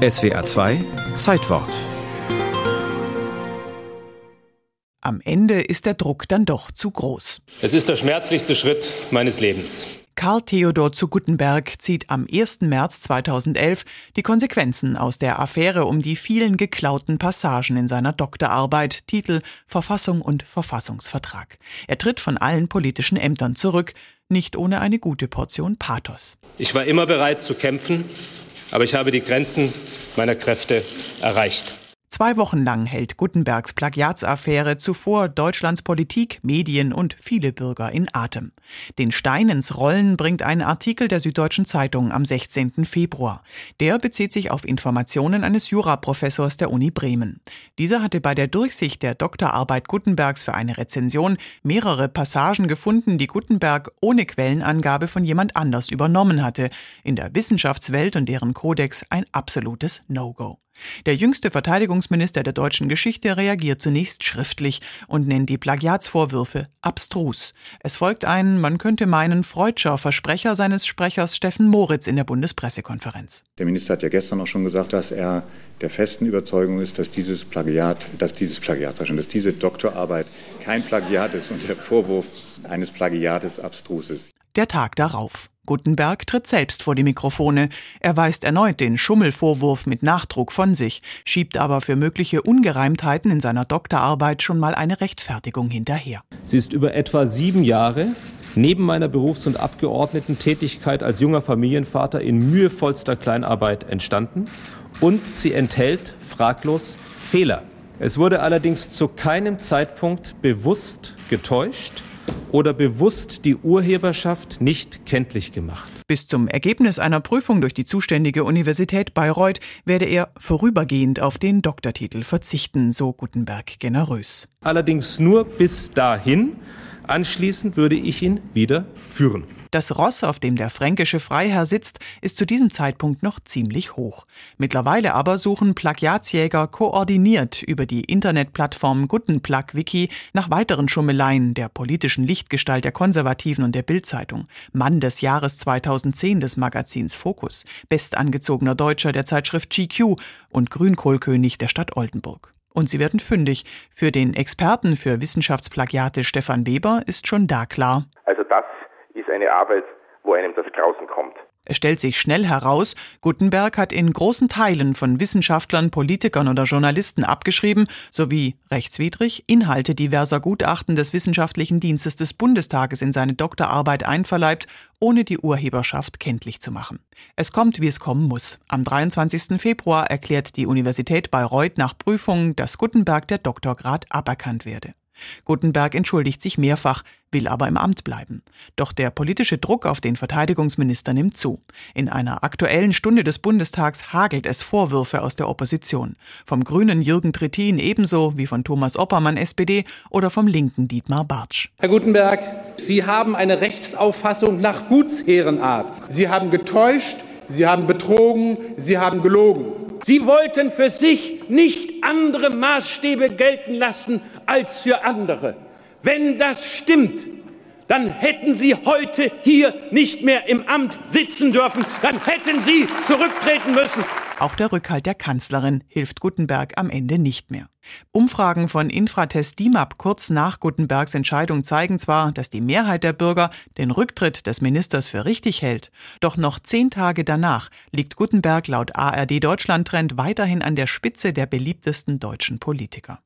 SWA 2 Zeitwort Am Ende ist der Druck dann doch zu groß. Es ist der schmerzlichste Schritt meines Lebens. Karl Theodor zu Guttenberg zieht am 1. März 2011 die Konsequenzen aus der Affäre um die vielen geklauten Passagen in seiner Doktorarbeit, Titel Verfassung und Verfassungsvertrag. Er tritt von allen politischen Ämtern zurück, nicht ohne eine gute Portion Pathos. Ich war immer bereit zu kämpfen, aber ich habe die Grenzen meiner Kräfte erreicht. Zwei Wochen lang hält Gutenbergs Plagiatsaffäre zuvor Deutschlands Politik, Medien und viele Bürger in Atem. Den Stein ins Rollen bringt ein Artikel der Süddeutschen Zeitung am 16. Februar. Der bezieht sich auf Informationen eines Juraprofessors der Uni Bremen. Dieser hatte bei der Durchsicht der Doktorarbeit Gutenbergs für eine Rezension mehrere Passagen gefunden, die Gutenberg ohne Quellenangabe von jemand anders übernommen hatte. In der Wissenschaftswelt und deren Kodex ein absolutes No-Go. Der jüngste Verteidigungsminister der deutschen Geschichte reagiert zunächst schriftlich und nennt die Plagiatsvorwürfe abstrus. Es folgt ein, man könnte meinen, freudscher Versprecher seines Sprechers Steffen Moritz in der Bundespressekonferenz. Der Minister hat ja gestern auch schon gesagt, dass er der festen Überzeugung ist, dass dieses Plagiat, dass dieses Plagiat, dass diese Doktorarbeit kein Plagiat ist und der Vorwurf eines Plagiates abstrus ist. Der Tag darauf. Gutenberg tritt selbst vor die Mikrofone. Er weist erneut den Schummelvorwurf mit Nachdruck von sich, schiebt aber für mögliche Ungereimtheiten in seiner Doktorarbeit schon mal eine Rechtfertigung hinterher. Sie ist über etwa sieben Jahre neben meiner Berufs- und Abgeordnetentätigkeit als junger Familienvater in mühevollster Kleinarbeit entstanden und sie enthält fraglos Fehler. Es wurde allerdings zu keinem Zeitpunkt bewusst getäuscht oder bewusst die Urheberschaft nicht kenntlich gemacht. Bis zum Ergebnis einer Prüfung durch die zuständige Universität Bayreuth werde er vorübergehend auf den Doktortitel verzichten, so Gutenberg generös. Allerdings nur bis dahin. Anschließend würde ich ihn wieder führen. Das Ross, auf dem der fränkische Freiherr sitzt, ist zu diesem Zeitpunkt noch ziemlich hoch. Mittlerweile aber suchen Plagiatsjäger koordiniert über die Internetplattform Guttenplug-Wiki nach weiteren Schummeleien der politischen Lichtgestalt der Konservativen und der Bildzeitung, Mann des Jahres 2010 des Magazins Focus, bestangezogener Deutscher der Zeitschrift GQ und Grünkohlkönig der Stadt Oldenburg. Und sie werden fündig. Für den Experten für Wissenschaftsplagiate Stefan Weber ist schon da klar. Also das eine Arbeit, wo einem das Grausen kommt. Es stellt sich schnell heraus, Gutenberg hat in großen Teilen von Wissenschaftlern, Politikern oder Journalisten abgeschrieben, sowie rechtswidrig Inhalte diverser Gutachten des Wissenschaftlichen Dienstes des Bundestages in seine Doktorarbeit einverleibt, ohne die Urheberschaft kenntlich zu machen. Es kommt, wie es kommen muss. Am 23. Februar erklärt die Universität Bayreuth nach Prüfung, dass Gutenberg der Doktorgrad aberkannt werde. Gutenberg entschuldigt sich mehrfach, will aber im Amt bleiben. Doch der politische Druck auf den Verteidigungsminister nimmt zu. In einer aktuellen Stunde des Bundestags hagelt es Vorwürfe aus der Opposition. Vom grünen Jürgen Trittin ebenso wie von Thomas Oppermann SPD oder vom linken Dietmar Bartsch. Herr Gutenberg, Sie haben eine Rechtsauffassung nach Gutsherrenart. Sie haben getäuscht, Sie haben betrogen, Sie haben gelogen. Sie wollten für sich nicht andere Maßstäbe gelten lassen als für andere. Wenn das stimmt, dann hätten Sie heute hier nicht mehr im Amt sitzen dürfen, dann hätten Sie zurücktreten müssen. Auch der Rückhalt der Kanzlerin hilft Gutenberg am Ende nicht mehr. Umfragen von Infratest DIMAP kurz nach Gutenbergs Entscheidung zeigen zwar, dass die Mehrheit der Bürger den Rücktritt des Ministers für richtig hält, doch noch zehn Tage danach liegt Gutenberg laut ARD Deutschland Trend weiterhin an der Spitze der beliebtesten deutschen Politiker.